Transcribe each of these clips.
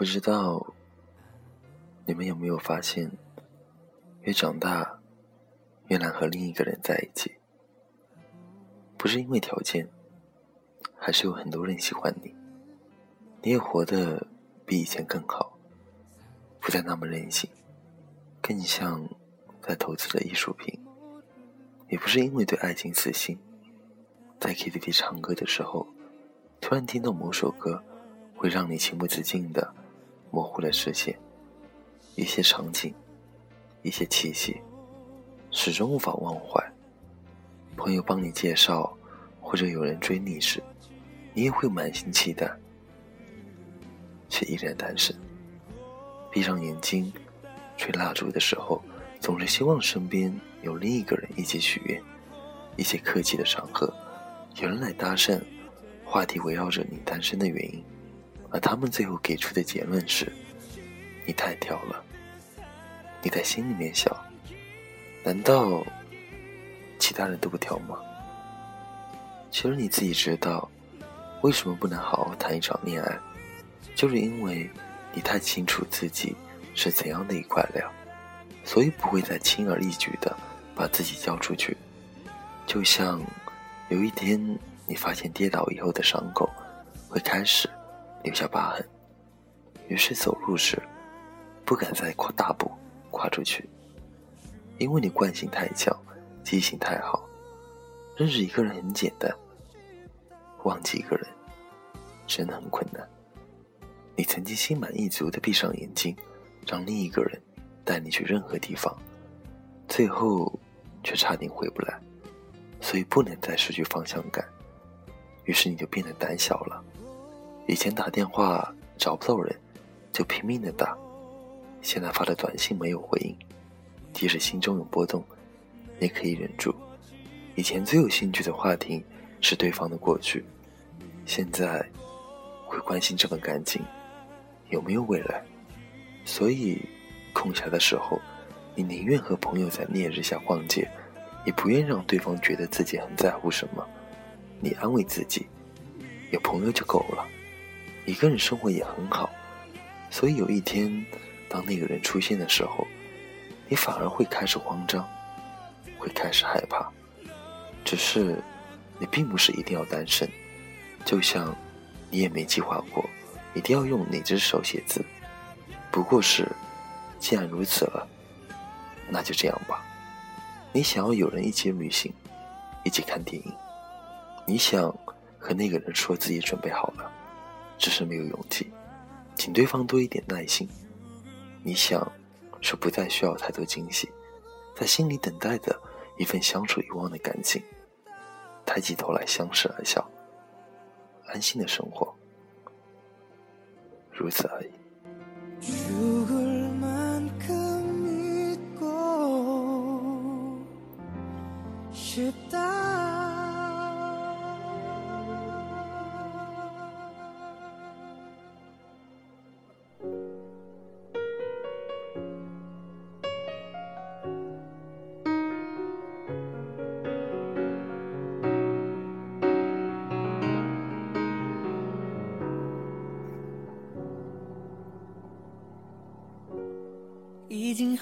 不知道你们有没有发现，越长大越难和另一个人在一起，不是因为条件，还是有很多人喜欢你，你也活得比以前更好，不再那么任性，更像在投资的艺术品。也不是因为对爱情死心，在 KTV 唱歌的时候，突然听到某首歌，会让你情不自禁的模糊了视线，一些场景，一些气息，始终无法忘怀。朋友帮你介绍，或者有人追你时，你也会满心期待，却依然单身。闭上眼睛，吹蜡烛的时候。总是希望身边有另一个人一起许愿，一些客气的场合，有人来搭讪，话题围绕着你单身的原因，而他们最后给出的结论是：你太挑了。你在心里面想，难道其他人都不挑吗？其实你自己知道，为什么不能好好谈一场恋爱，就是因为你太清楚自己是怎样的一块料。所以不会再轻而易举的把自己交出去，就像有一天你发现跌倒以后的伤口会开始留下疤痕，于是走路时不敢再跨大步跨出去，因为你惯性太强，记性太好，认识一个人很简单，忘记一个人真的很困难。你曾经心满意足的闭上眼睛，让另一个人。带你去任何地方，最后却差点回不来，所以不能再失去方向感。于是你就变得胆小了。以前打电话找不到人，就拼命的打；现在发的短信没有回应，即使心中有波动，也可以忍住。以前最有兴趣的话题是对方的过去，现在会关心这份感情有没有未来。所以。空暇的时候，你宁愿和朋友在烈日下逛街，也不愿让对方觉得自己很在乎什么。你安慰自己，有朋友就够了，一个人生活也很好。所以有一天，当那个人出现的时候，你反而会开始慌张，会开始害怕。只是，你并不是一定要单身，就像，你也没计划过一定要用哪只手写字，不过是。既然如此了，那就这样吧。你想要有人一起旅行，一起看电影，你想和那个人说自己准备好了，只是没有勇气，请对方多一点耐心。你想是不再需要太多惊喜，在心里等待的一份相处遗忘的感情，抬起头来相视而笑，安心的生活，如此而已。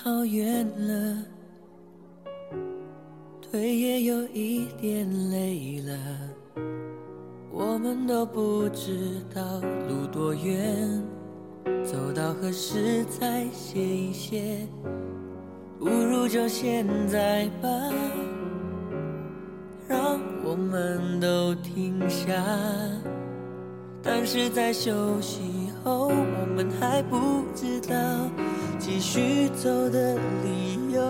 好远了，腿也有一点累了，我们都不知道路多远，走到何时再歇一歇，不如就现在吧，让我们都停下。但是在休息后，我们还不知道。继续走的理由。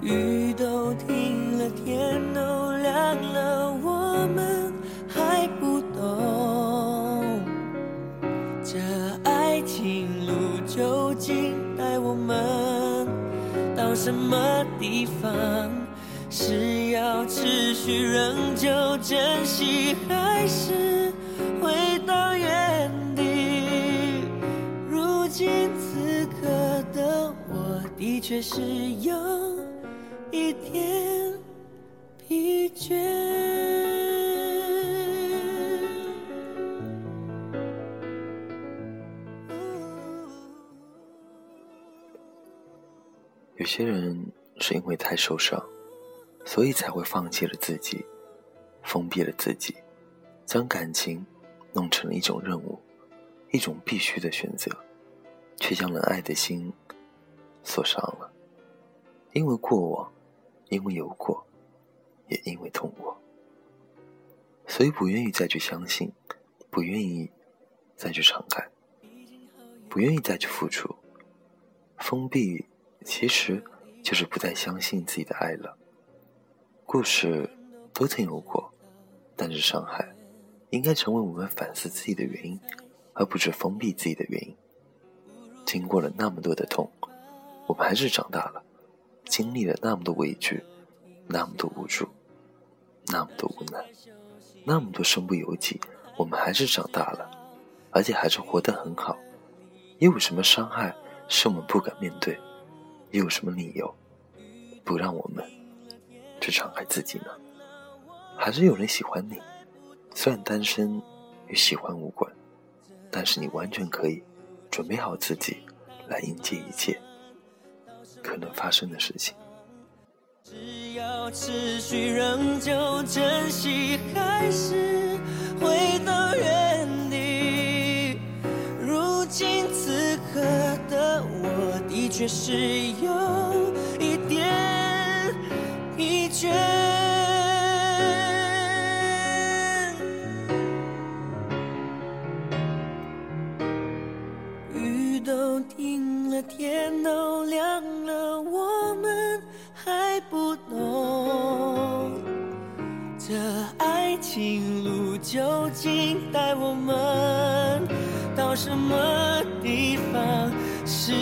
雨都停了，天都亮了，我们还不懂这爱情路究竟带我们到什么地方？是要持续仍旧珍惜，还是回到原？的确是有一点疲倦。有些人是因为太受伤所以才会放弃了自己封闭了自己将感情弄成了一种任务一种必须的选择却将冷爱的心锁上了。因为过往，因为有过，也因为痛过，所以不愿意再去相信，不愿意再去敞开，不愿意再去付出，封闭。其实，就是不再相信自己的爱了。故事都曾有过，但是伤害，应该成为我们反思自己的原因，而不是封闭自己的原因。经过了那么多的痛，我们还是长大了；经历了那么多委屈，那么多无助，那么多无奈，那么多身不由己，我们还是长大了，而且还是活得很好。又有什么伤害是我们不敢面对？又有什么理由不让我们去伤害自己呢？还是有人喜欢你，虽然单身与喜欢无关，但是你完全可以准备好自己来迎接一切可能发生的事情。只要持续仍旧珍惜，还是回到原地。如今此刻的我。的确是有一点疲倦。么地方？是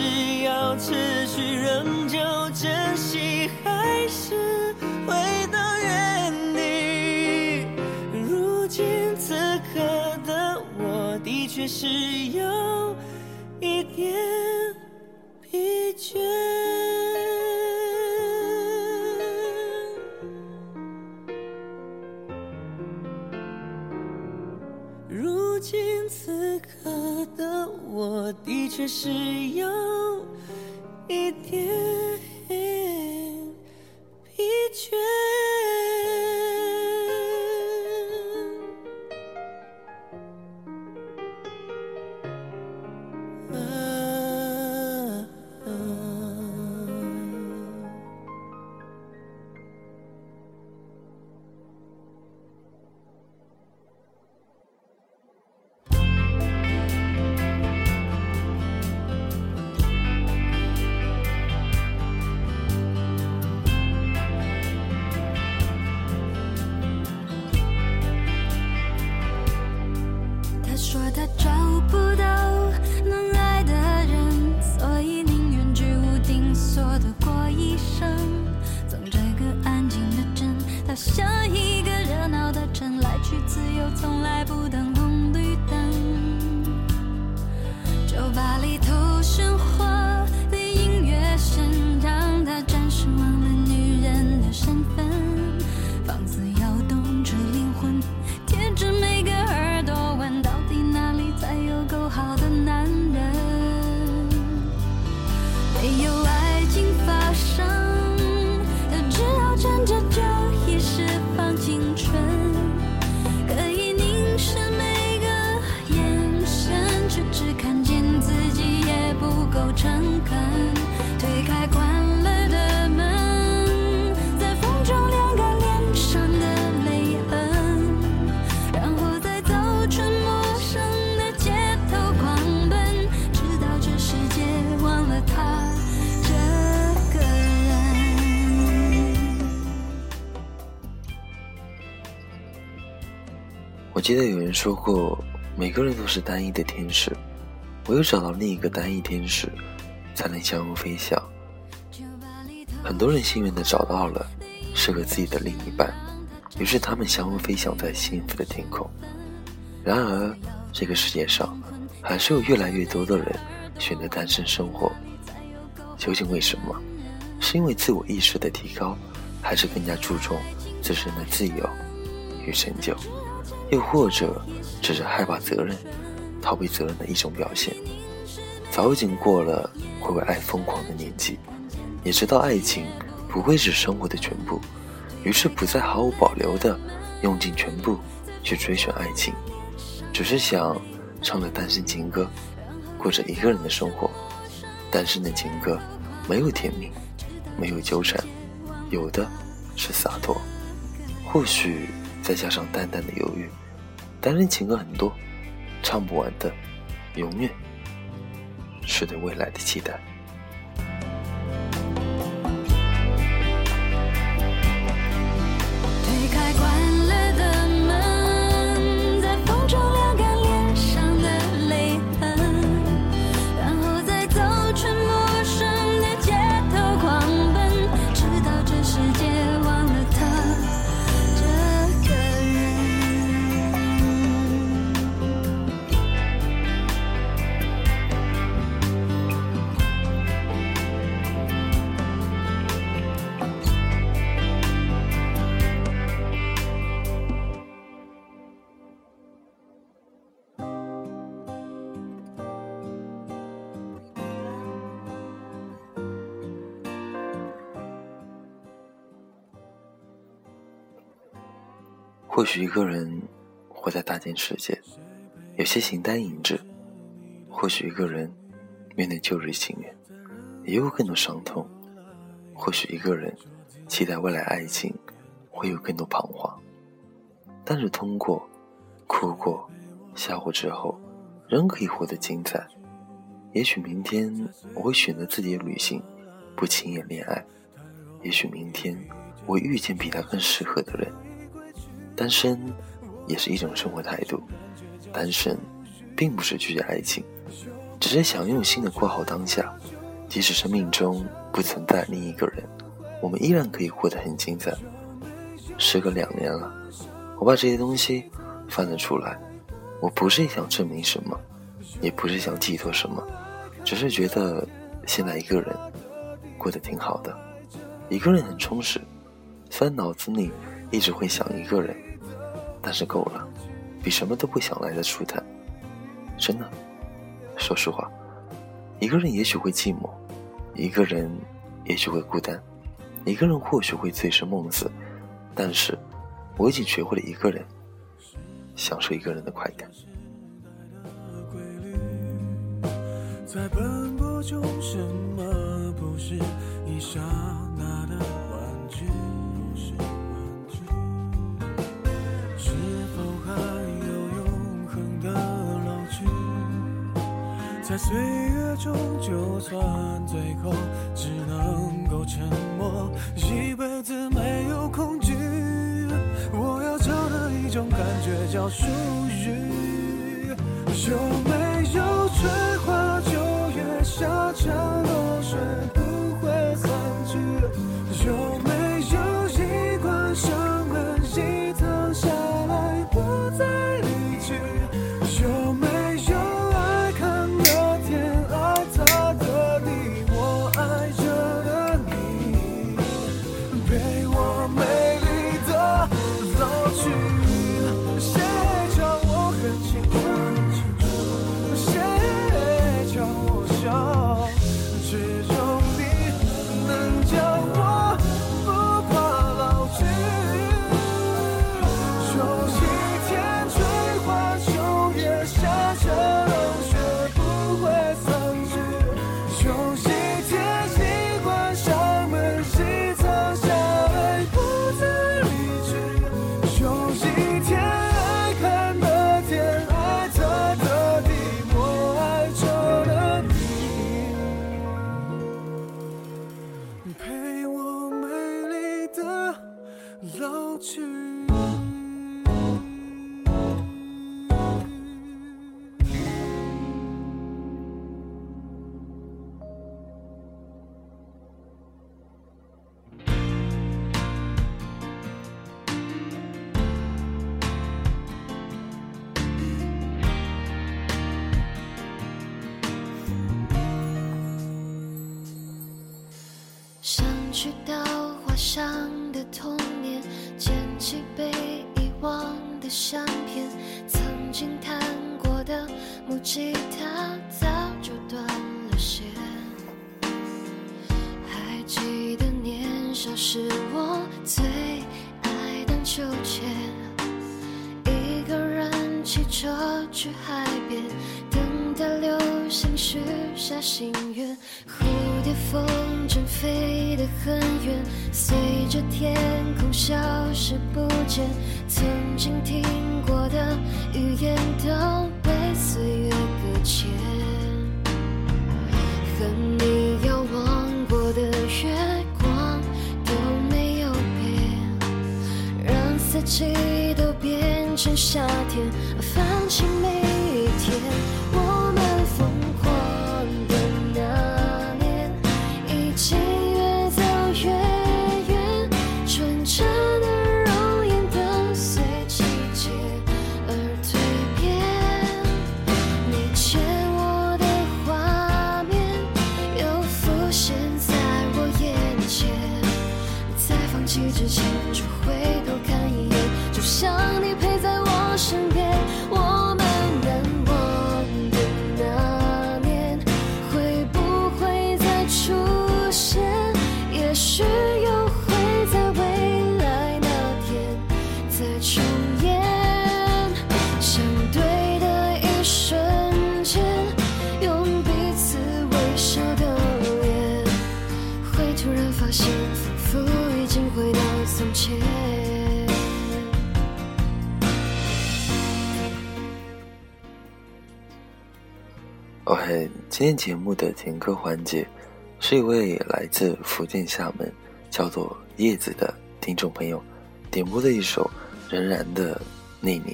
要持续仍旧珍惜，还是回到原地？如今此刻的我，的确是有像一个热闹的城，来去自由，从来不等。诚恳，推开关了的门，在风中晾干脸上的泪痕，然后再走出陌生的街头狂奔，直到这世界忘了他这个人。我记得有人说过，每个人都是单一的天使。唯有找到另一个单一天使，才能相拥飞翔。很多人幸运的找到了适合自己的另一半，于是他们相拥飞翔在幸福的天空。然而，这个世界上还是有越来越多的人选择单身生活。究竟为什么？是因为自我意识的提高，还是更加注重自身的自由与成就？又或者，只是害怕责任、逃避责任的一种表现。早已经过了会为爱疯狂的年纪，也知道爱情不会是生活的全部，于是不再毫无保留的用尽全部去追寻爱情，只是想唱着单身情歌，过着一个人的生活。单身的情歌没有甜蜜，没有纠缠，有的是洒脱。或许再加上淡淡的犹豫，单身情歌很多，唱不完的，永远是对未来的期待。或许一个人活在大千世界，有些形单影只；或许一个人面对旧日情缘，也有更多伤痛；或许一个人期待未来爱情，会有更多彷徨。但是通过哭过、笑过之后，仍可以活得精彩。也许明天我会选择自己的旅行，不轻言恋爱；也许明天我遇见比他更适合的人。单身也是一种生活态度，单身并不是拒绝爱情，只是想用心的过好当下。即使生命中不存在另一个人，我们依然可以活得很精彩。时隔两年了，我把这些东西翻了出来，我不是想证明什么，也不是想寄托什么，只是觉得现在一个人过得挺好的，一个人很充实。虽然脑子里一直会想一个人。但是够了，比什么都不想来的舒坦。真的，说实话，一个人也许会寂寞，一个人也许会孤单，一个人或许会醉生梦死。但是，我已经学会了一个人，享受一个人的快感。在奔波中，什么不是一刹那的就算最后只能够沉默，一辈子没有恐惧。我要找的一种感觉叫属于。有没去到画上的童年，捡起被遗忘的相片，曾经弹过的木吉他早就断了线，还记得年。少时我最爱荡秋千，一个人骑车去海边，等待流星许下心愿，蝴蝶风筝飞得很远，随着天空消失不见，曾经听过的语言都被岁月搁浅。和你遥望过的月光都没有变，让四季都变成夏天，放晴每 OK，今天节目的点歌环节是一位来自福建厦门叫做叶子的听众朋友点播的一首《仍然的那年》。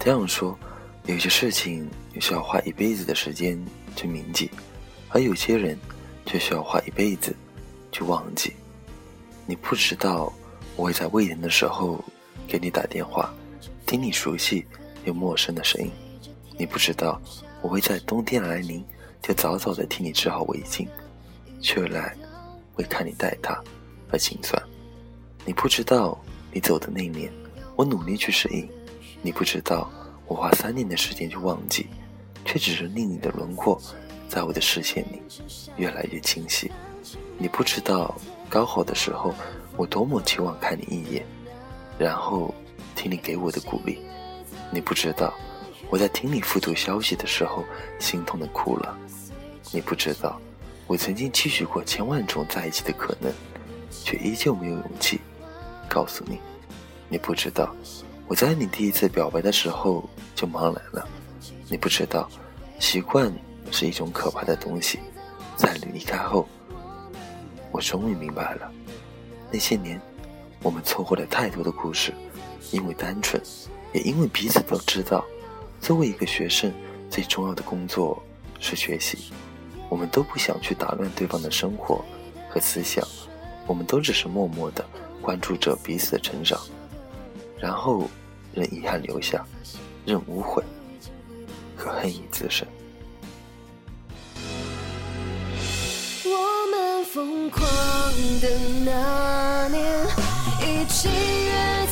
这样说，有些事情你需要花一辈子的时间去铭记，而有些人却需要花一辈子去忘记。你不知道我会在未年的时候给你打电话，听你熟悉又陌生的声音。你不知道我会在冬天来临就早早的替你织好围巾，却来为看你戴它而心酸。你不知道你走的那年，我努力去适应。你不知道我花三年的时间去忘记，却只是令你的轮廓在我的视线里越来越清晰。你不知道高考的时候我多么期望看你一眼，然后听你给我的鼓励。你不知道我在听你复读消息的时候心痛的哭了。你不知道我曾经期许过千万种在一起的可能，却依旧没有勇气告诉你。你不知道我在你第一次表白的时候就茫然了。你不知道习惯是一种可怕的东西，在你离开后。我终于明白了，那些年我们错过了太多的故事，因为单纯，也因为彼此都知道，作为一个学生，最重要的工作是学习。我们都不想去打乱对方的生活和思想，我们都只是默默的关注着彼此的成长，然后任遗憾留下，任无悔和恨意滋生。我们疯狂的那年，一起越